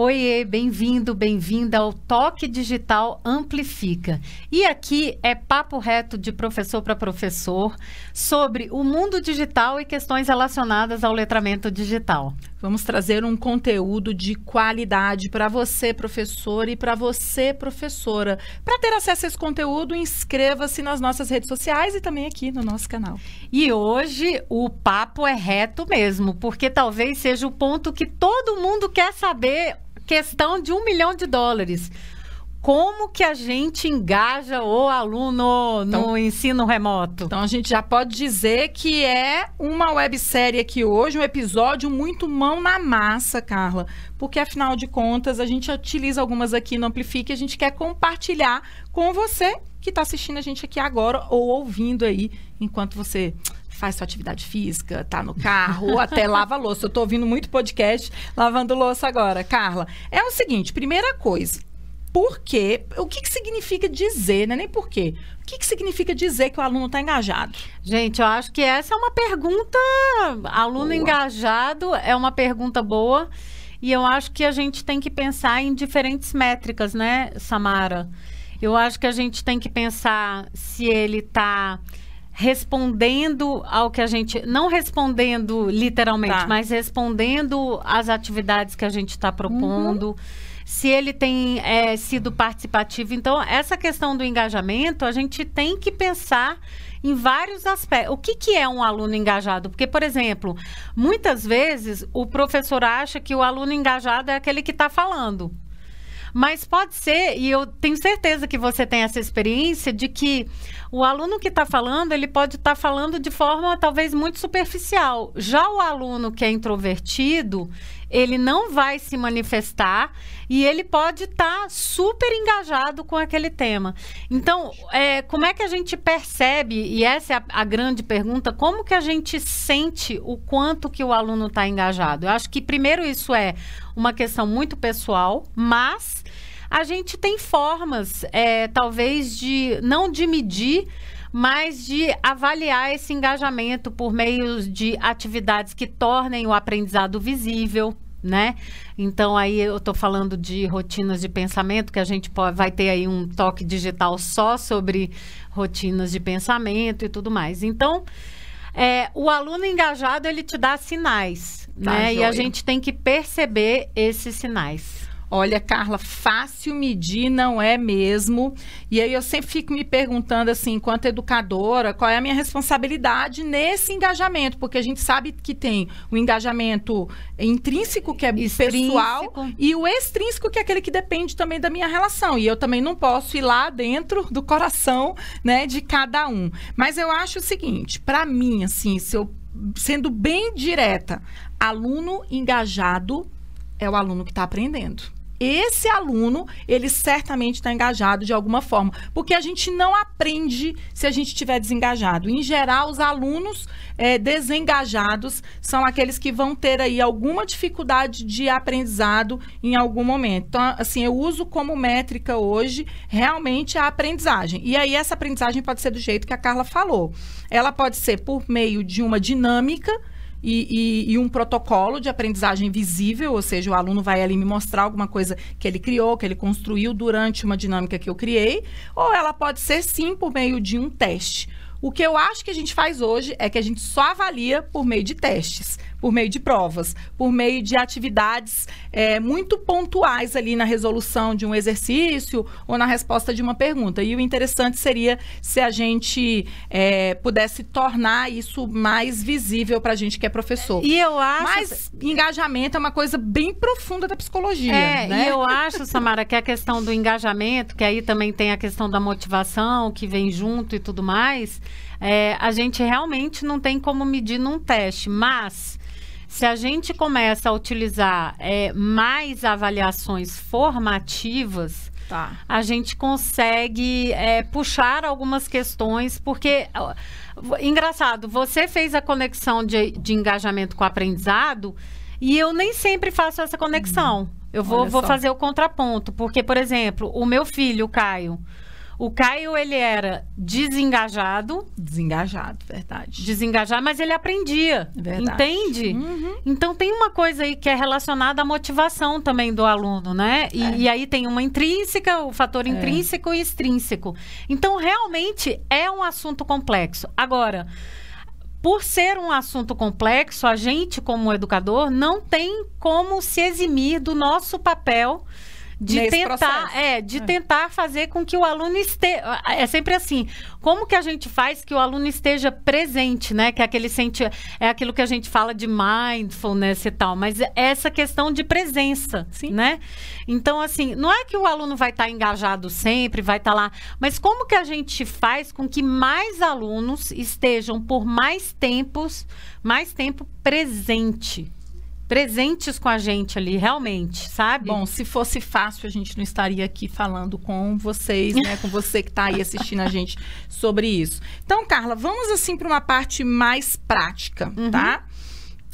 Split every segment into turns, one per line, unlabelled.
Oiê, bem-vindo, bem-vinda ao Toque Digital Amplifica. E aqui é papo reto de professor para professor sobre o mundo digital e questões relacionadas ao letramento digital.
Vamos trazer um conteúdo de qualidade para você, professor, e para você, professora. Para ter acesso a esse conteúdo, inscreva-se nas nossas redes sociais e também aqui no nosso canal.
E hoje o papo é reto mesmo, porque talvez seja o ponto que todo mundo quer saber questão de um milhão de dólares. Como que a gente engaja o aluno no então, ensino remoto?
Então a gente já pode dizer que é uma websérie aqui hoje, um episódio muito mão na massa, Carla. Porque afinal de contas, a gente utiliza algumas aqui no Amplifique e a gente quer compartilhar com você que está assistindo a gente aqui agora ou ouvindo aí enquanto você faz sua atividade física, tá no carro, ou até lava louça. Eu tô ouvindo muito podcast lavando louça agora, Carla. É o seguinte, primeira coisa, por quê? O que, que significa dizer, né? Nem por quê. O que, que significa dizer que o aluno está engajado?
Gente, eu acho que essa é uma pergunta. Aluno boa. engajado é uma pergunta boa. E eu acho que a gente tem que pensar em diferentes métricas, né, Samara? Eu acho que a gente tem que pensar se ele está respondendo ao que a gente. Não respondendo literalmente, tá. mas respondendo às atividades que a gente está propondo. Uhum. Se ele tem é, sido participativo. Então, essa questão do engajamento, a gente tem que pensar em vários aspectos. O que, que é um aluno engajado? Porque, por exemplo, muitas vezes o professor acha que o aluno engajado é aquele que está falando. Mas pode ser, e eu tenho certeza que você tem essa experiência, de que o aluno que está falando, ele pode estar tá falando de forma talvez muito superficial. Já o aluno que é introvertido, ele não vai se manifestar e ele pode estar tá super engajado com aquele tema. Então, é, como é que a gente percebe, e essa é a, a grande pergunta, como que a gente sente o quanto que o aluno está engajado? Eu acho que primeiro isso é uma questão muito pessoal, mas a gente tem formas, é, talvez, de não de medir, mas de avaliar esse engajamento por meio de atividades que tornem o aprendizado visível, né? Então aí eu estou falando de rotinas de pensamento, que a gente pode, vai ter aí um toque digital só sobre rotinas de pensamento e tudo mais. Então, é, o aluno engajado ele te dá sinais, tá, né? Joia. E a gente tem que perceber esses sinais.
Olha, Carla, fácil medir não é mesmo. E aí eu sempre fico me perguntando assim, enquanto educadora, qual é a minha responsabilidade nesse engajamento, porque a gente sabe que tem o engajamento intrínseco que é extrínseco. pessoal e o extrínseco que é aquele que depende também da minha relação. E eu também não posso ir lá dentro do coração, né, de cada um. Mas eu acho o seguinte, para mim assim, se eu sendo bem direta, aluno engajado é o aluno que está aprendendo esse aluno, ele certamente está engajado de alguma forma, porque a gente não aprende se a gente estiver desengajado. Em geral, os alunos é, desengajados são aqueles que vão ter aí alguma dificuldade de aprendizado em algum momento. Então, assim, eu uso como métrica hoje realmente a aprendizagem. E aí, essa aprendizagem pode ser do jeito que a Carla falou. Ela pode ser por meio de uma dinâmica e, e, e, um protocolo de aprendizagem visível, ou seja, o aluno vai ali me mostrar alguma coisa que ele criou, que ele construiu durante uma dinâmica que eu criei, ou ela pode ser sim por meio de um teste. O que eu acho que a gente faz hoje é que a gente só avalia por meio de testes por meio de provas, por meio de atividades é, muito pontuais ali na resolução de um exercício ou na resposta de uma pergunta. E o interessante seria se a gente é, pudesse tornar isso mais visível para a gente que é professor.
E eu acho.
Mas engajamento é uma coisa bem profunda da psicologia.
É,
né?
e eu acho, Samara, que a questão do engajamento, que aí também tem a questão da motivação que vem junto e tudo mais. É, a gente realmente não tem como medir num teste, mas se a gente começa a utilizar é, mais avaliações formativas, tá. a gente consegue é, puxar algumas questões, porque. Engraçado, você fez a conexão de, de engajamento com o aprendizado e eu nem sempre faço essa conexão. Eu vou, vou fazer o contraponto, porque, por exemplo, o meu filho, o Caio, O Caio, ele era desengajado.
Desengajado, verdade.
Desengajado, mas ele aprendia. Verdade. Entende? Uhum. Então tem uma coisa aí que é relacionada à motivação também do aluno, né? E, é. e aí tem uma intrínseca, o fator é. intrínseco e extrínseco. Então, realmente é um assunto complexo. Agora por ser um assunto complexo, a gente, como educador, não tem como se eximir do nosso papel de Nesse tentar, é, de é. tentar fazer com que o aluno esteja, é sempre assim, como que a gente faz que o aluno esteja presente, né? Que é aquele sente, é aquilo que a gente fala de mindfulness e tal, mas é essa questão de presença, Sim. né? Então assim, não é que o aluno vai estar tá engajado sempre, vai estar tá lá, mas como que a gente faz com que mais alunos estejam por mais tempos, mais tempo presente, presentes com a gente ali, realmente, sabe?
Bom, se fosse fácil, a gente não estaria aqui falando com vocês, né? com você que está aí assistindo a gente sobre isso. Então, Carla, vamos assim para uma parte mais prática, uhum. tá?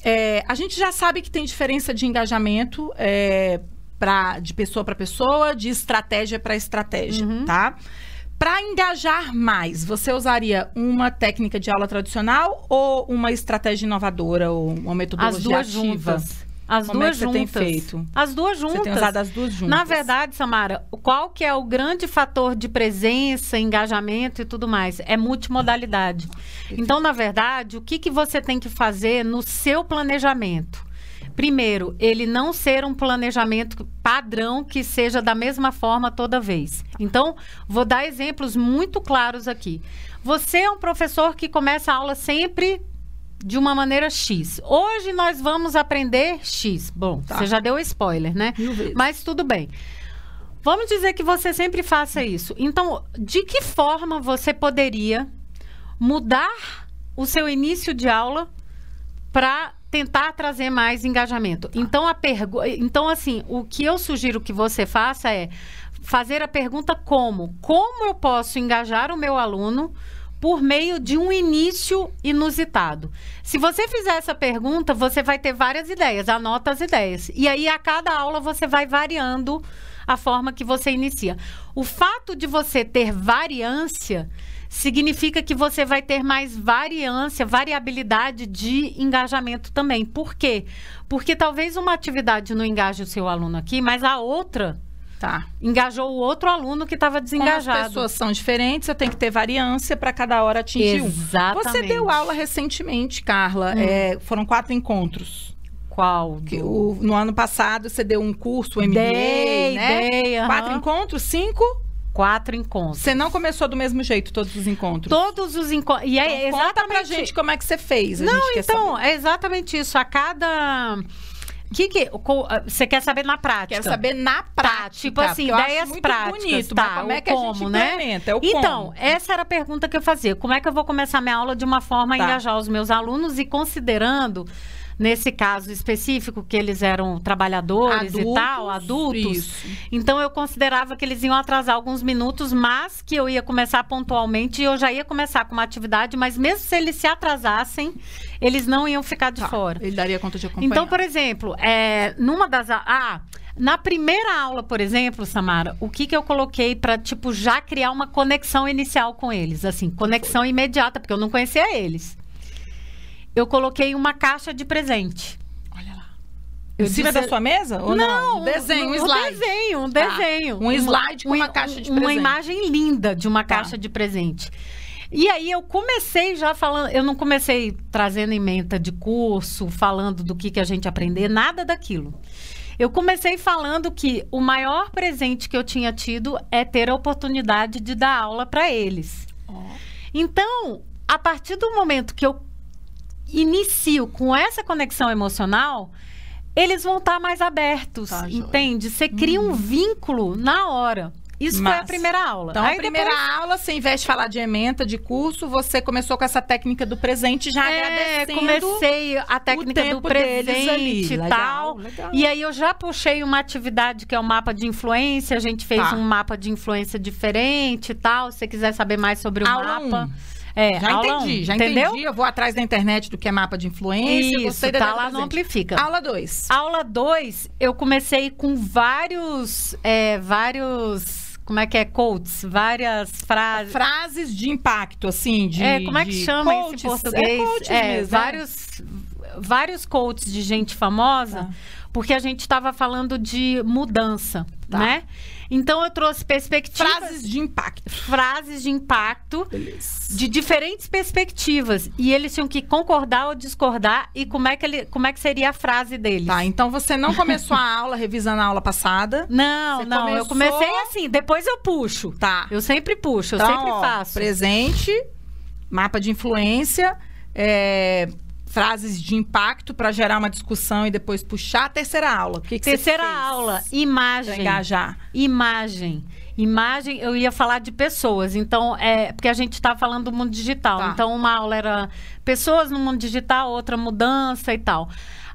É, a gente já sabe que tem diferença de engajamento é, pra, de pessoa para pessoa, de estratégia para estratégia, uhum. tá? Para engajar mais, você usaria uma técnica de aula tradicional ou uma estratégia inovadora ou uma metodologia
as duas
ativa?
Juntas. As
Como
duas
é juntas. Você tem feito?
As duas juntas. Você
tem usado as duas juntas.
Na verdade, Samara, qual que é o grande fator de presença, engajamento e tudo mais? É multimodalidade. Então, na verdade, o que, que você tem que fazer no seu planejamento? Primeiro, ele não ser um planejamento padrão que seja da mesma forma toda vez. Então, vou dar exemplos muito claros aqui. Você é um professor que começa a aula sempre de uma maneira X. Hoje nós vamos aprender X. Bom, tá. você já deu spoiler, né? Mas tudo bem. Vamos dizer que você sempre faça isso. Então, de que forma você poderia mudar o seu início de aula para tentar trazer mais engajamento. Tá. Então, a pergu... então, assim, o que eu sugiro que você faça é fazer a pergunta como? Como eu posso engajar o meu aluno por meio de um início inusitado? Se você fizer essa pergunta, você vai ter várias ideias, anota as ideias. E aí, a cada aula, você vai variando a forma que você inicia. O fato de você ter variância significa que você vai ter mais variância, variabilidade de engajamento também. Por quê? Porque talvez uma atividade não engaje o seu aluno aqui, mas a outra Tá. Engajou o outro aluno que estava desengajado. Como
as pessoas são diferentes, eu tenho que ter variância para cada hora atingir
Exatamente.
um. Você deu aula recentemente, Carla. Hum. É, foram quatro encontros.
Qual?
Que, o, no ano passado você deu um curso, um MBA,
dei,
né?
Dei,
uhum. Quatro encontros? Cinco?
Quatro encontros.
Você não começou do mesmo jeito todos os encontros?
Todos os encontros. E é
então, exatamente... Conta pra gente como é que você fez.
não, então, é exatamente isso. A cada... Que que, você quer saber na prática?
Quero saber na prática. Tá,
tipo assim, ideias práticas. Bonito,
tá, como é que como, a gente né? É
então,
como.
essa era a pergunta que eu fazia. Como é que eu vou começar minha aula de uma forma a tá. engajar os meus alunos e considerando nesse caso específico, que eles eram trabalhadores adultos, e tal, adultos. Isso. Então eu considerava que eles iam atrasar alguns minutos, mas que eu ia começar pontualmente e eu já ia começar com uma atividade, mas mesmo se eles se atrasassem, eles não iam ficar de tá, fora.
Ele daria conta de acompanhar.
Então, por exemplo, é, numa das. Ah, na primeira aula, por exemplo, Samara, o que, que eu coloquei para, tipo, já criar uma conexão inicial com eles? Assim, conexão imediata, porque eu não conhecia eles eu coloquei uma caixa de presente.
Olha lá. Eu em cima disse... da sua mesa? Ou não,
não? Um desenho, um slide. Um desenho, um tá. desenho.
Um slide com uma, caixa de presente.
Uma imagem linda de uma tá. caixa de presente. E aí eu comecei já falando, eu não comecei trazendo emenda de curso, falando do que, que a gente aprender, nada daquilo. Eu comecei falando que o maior presente que eu tinha tido é ter a oportunidade de dar aula para eles. Oh. Então, a partir do momento que eu inicio com essa conexão emocional, eles vão estar tá mais abertos, tá, entende? Você cria um uhum. vínculo na hora. Isso Mas, foi a primeira aula.
Então, Aí a primeira depois... aula, você, em vez de falar de ementa, de curso, você começou com essa técnica do presente já é, agradecendo.
comecei a técnica do presente e tal. Legal. E aí eu já puxei uma atividade que é o um mapa de influência. A gente fez tá. um mapa de influência diferente e tal. Se você quiser saber mais sobre o
aula
mapa.
Um. É, já entendi, já entendeu? entendi. Eu vou atrás da internet do que é mapa de influência.
Isso, tá lá no Amplifica.
Aula 2.
Aula 2, eu comecei com vários, é, vários como é que é? Quotes, várias frases.
Frases de impacto, assim, de.
É, como é que chama
coaches.
isso em português?
É, coaches
É,
mesmo, é.
vários, vários quotes de gente famosa,
Tá.
Porque a gente estava falando de mudança,
Tá.
né? Então eu trouxe perspectivas,
Frases de impacto.
frases de impacto
Beleza.
de diferentes perspectivas e eles tinham que concordar ou discordar e como é que ele, como é que seria a frase deles.
Tá, então você não começou a aula revisando a aula passada.
Não,
Você
não, eu
começou-
comecei assim, depois eu puxo.
Tá.
Eu sempre puxo, eu
Então,
sempre
ó,
faço.
Presente, mapa de influência, é, frases de impacto para gerar uma discussão e depois puxar a terceira aula. O que, que
Terceira aula,
pra
imagem.
engajar.
Imagem. Imagem, eu ia falar de pessoas. Então, é porque a gente está falando do mundo digital.
Tá.
Então, uma aula era pessoas no mundo digital, outra mudança e tal.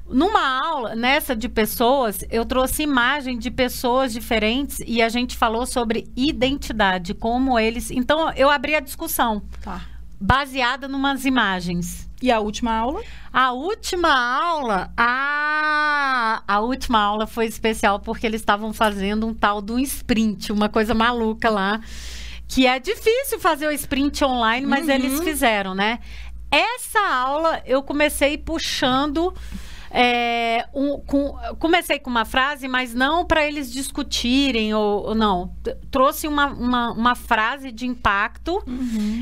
Numa aula, nessa de pessoas, eu trouxe imagem de pessoas diferentes e a gente falou sobre identidade, como eles. Então, eu abri a discussão
Tá.
baseada numas imagens.
E a última aula?
A última aula, ah, a última aula foi especial porque eles estavam fazendo um tal do sprint, uma coisa maluca lá, que é difícil fazer o sprint online, mas
Uhum.
eles fizeram, né? Essa aula eu comecei puxando é, um- com- comecei com uma frase, mas não para eles discutirem ou, ou não. Trouxe uma, uma, uma frase de impacto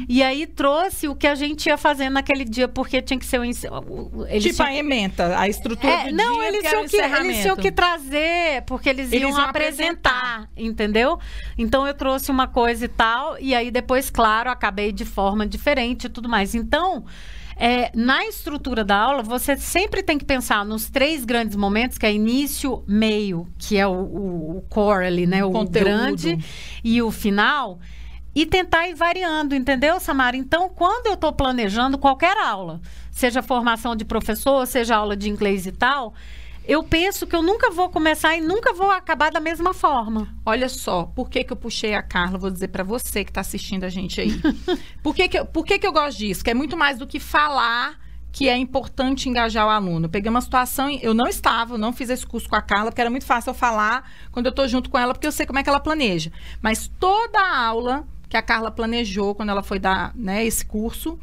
e aí trouxe o que a gente ia fazer naquele dia, porque tinha que ser o. Eles
tipo
tinham-
a ementa, a estrutura
é,
do
não,
dia,
eles
que era
tinham, que, eles tinham que trazer, porque eles,
Eles
iam,
iam
apresentar, entendeu? Então eu trouxe uma coisa e tal, e aí depois, claro, acabei de forma diferente e tudo mais. Então, é, na estrutura da aula, você sempre tem que pensar nos três grandes momentos, que é início, meio, que é o, o- o core ali, né? O
Conteúdo.
grande e o final. E tentar ir variando, entendeu, Samara? Então, quando eu estou planejando qualquer aula, seja formação de professor, seja aula de inglês e tal, eu penso que eu nunca vou começar e nunca vou acabar da mesma forma.
Olha só, por que, que eu puxei a Carla? Vou dizer pra você que tá assistindo a gente aí. por que, que, eu, por que, que eu gosto disso? Que é muito mais do que falar que é importante engajar o aluno. Eu peguei uma situação, eu não estava, eu não fiz esse curso com a Carla, porque era muito fácil eu falar quando eu tô junto com ela, porque eu sei como é que ela planeja. Mas toda a aula que a Carla planejou quando ela foi dar né, esse curso,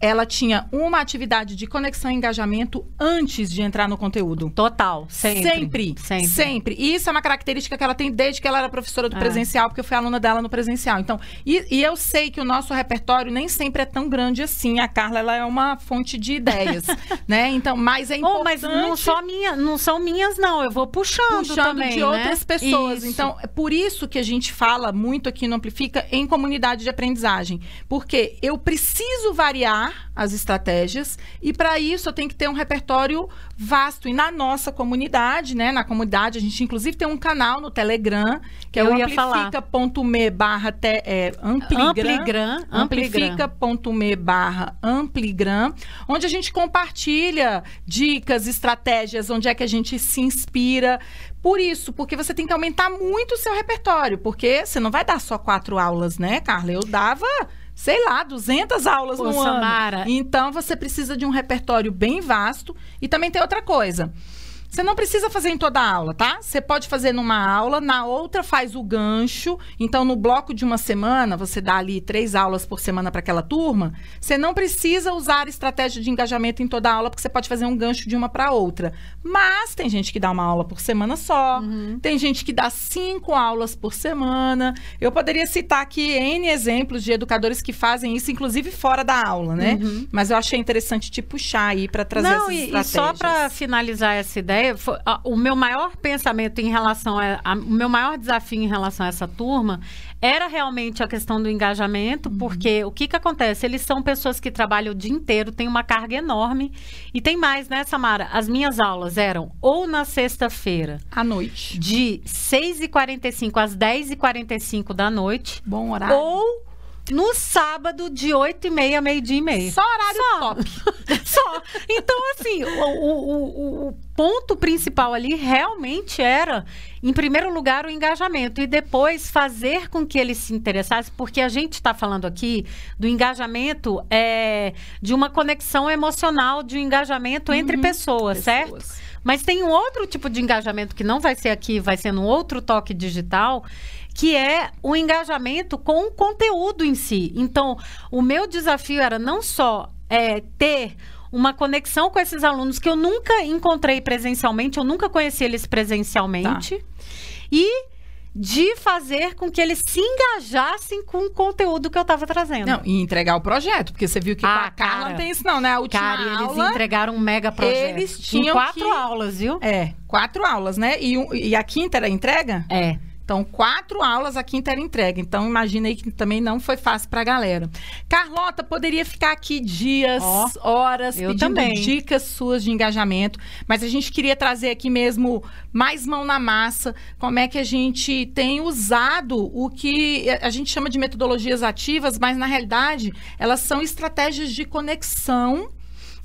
ela tinha uma atividade de conexão e engajamento antes de entrar no conteúdo.
Total, sempre.
Sempre,
Sempre.
sempre. E isso é uma característica que ela tem desde que ela era professora do
É.
presencial, porque eu fui aluna dela no presencial. Então, e, e eu sei que o nosso repertório nem sempre é tão grande assim. A Carla, ela é uma fonte de ideias, né? Então, mas é
Oh,
importante...
mas não, só minha, não são minhas, não. Eu vou puxando,
puxando
também,
de
né?
outras pessoas.
Isso.
Então, é por isso que a gente fala muito aqui no Amplifica em comunidade de aprendizagem. Porque eu preciso variar as estratégias e para isso eu tenho que ter um repertório vasto. E na nossa comunidade, né? Na comunidade, a gente inclusive tem um canal no Telegram, que é
Eu
o
ia falar.
amplifica.me barra te- é. Ampligram,
Ampligram.
amplifica.me barra ampligram, onde a gente compartilha dicas, estratégias, onde é que a gente se inspira. Por isso, porque você tem que aumentar muito o seu repertório, porque você não vai dar só quatro aulas, né, Carla? Eu dava, sei lá, 200 aulas
Pô,
no
Samara.
ano. Então, você precisa de um repertório bem vasto. E também tem outra coisa. Você não precisa fazer em toda a aula, tá? Você pode fazer numa aula, na outra faz o gancho. Então, no bloco de uma semana, você dá ali três aulas por semana para aquela turma. Você não precisa usar estratégia de engajamento em toda a aula, porque você pode fazer um gancho de uma para outra. Mas tem gente que dá uma aula por semana só,
Uhum.
tem gente que dá cinco aulas por semana. Eu poderia citar aqui N exemplos de educadores que fazem isso, inclusive fora da aula, né? Mas eu achei interessante te puxar aí para trazer
Não,
essas
e, e só para finalizar essa ideia, a- o meu maior pensamento em relação a, a- o meu maior desafio em relação a essa turma era realmente a questão do engajamento,
Uhum.
porque o que que acontece? Eles são pessoas que trabalham o dia inteiro, têm uma carga enorme e tem mais, né, Samara? As minhas aulas eram ou na sexta-feira
À noite.
de 6h45 às 10h45 da noite,
Bom horário.
ou no sábado de 8h30 a meio-dia e meio.
Só horário
Só.
top.
Só. Então, assim, o, o- o- ponto principal ali realmente era, em primeiro lugar, o engajamento e depois fazer com que eles se interessassem, porque a gente está falando aqui do engajamento é, de uma conexão emocional, de um engajamento entre pessoas, certo? Mas tem um outro tipo de engajamento que não vai ser aqui, vai ser no outro toque digital, que é o engajamento com o conteúdo em si. Então, o meu desafio era não só é, ter uma conexão com esses alunos que eu nunca encontrei presencialmente, eu nunca conheci eles presencialmente. Tá. E de fazer com que eles se engajassem com o conteúdo que eu estava trazendo.
Não, e entregar o projeto, porque você viu que ah, a Carla não tem isso não, né? A última cara,
aula, eles entregaram um mega projeto.
Eles tinham
quatro
que...
aulas, viu?
É, quatro aulas, né? E, e a quinta era a entrega?
É.
Então, quatro aulas, a quinta era entrega. Então, imagina aí que também não foi fácil para a galera. Carlota, poderia ficar aqui dias, oh, horas, pedindo também. dicas suas de engajamento, mas a gente queria trazer aqui mesmo mais mão na massa, como é que a gente tem usado o que a gente chama de metodologias ativas, mas na realidade elas são estratégias de conexão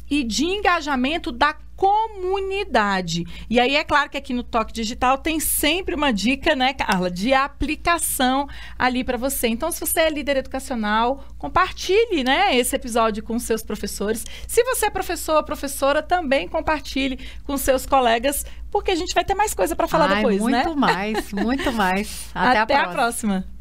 e de engajamento da comunidade. E aí é claro que aqui no Toque Digital tem sempre uma dica, né, Carla, de aplicação ali para você. Então, se você é líder educacional, compartilhe, né, esse episódio com seus professores. Se você é professor ou professora, também compartilhe com seus colegas, porque a gente vai ter mais coisa para falar
Ai,
depois,
muito
né?
Muito mais, muito mais. Até,
Até
a próxima.
A próxima.